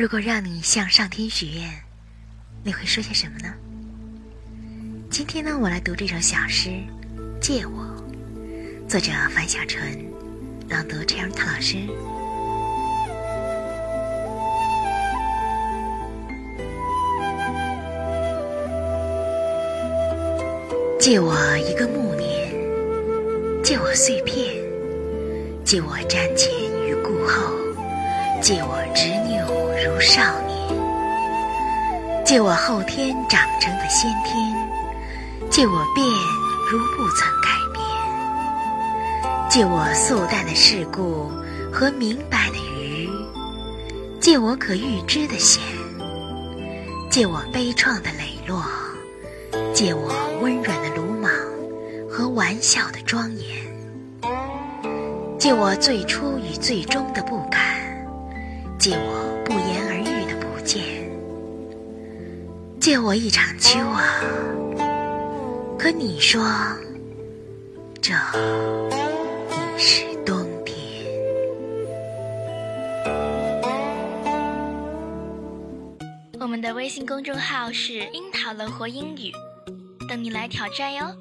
如果让你向上天许愿，你会说些什么呢？今天呢，我来读这首小诗《借我》，作者樊小纯，朗读陈荣涛老师。借我一个暮年，借我碎片，借我瞻前与顾后，借我执拗。如少年，借我后天长成的先天，借我变如不曾改变，借我素淡的世故和明白的愚，借我可预知的险，借我悲怆的磊落，借我温软的鲁莽和玩笑的庄严，借我最初与最终的不敢，借我。借我一场秋啊！可你说，这已是冬天。我们的微信公众号是“樱桃乐活英语”，等你来挑战哟。